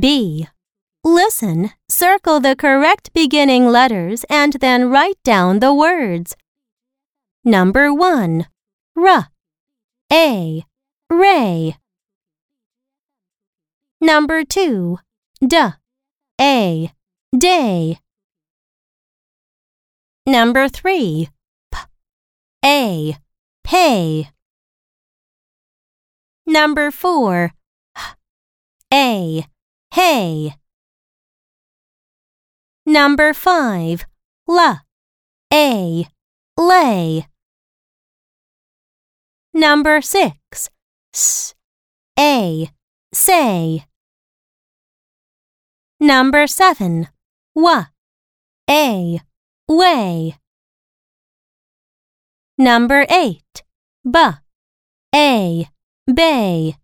B. Listen, circle the correct beginning letters and then write down the words. Number 1. R. A. Ray. Number 2. D. A. Day. Number 3. P. A. Pay. Number 4. H. A. Hay. Number 5. la, a, lay. Number 6. S. A. Say. Number 7. wa, a, way. Number 8. B. A. a, Bay.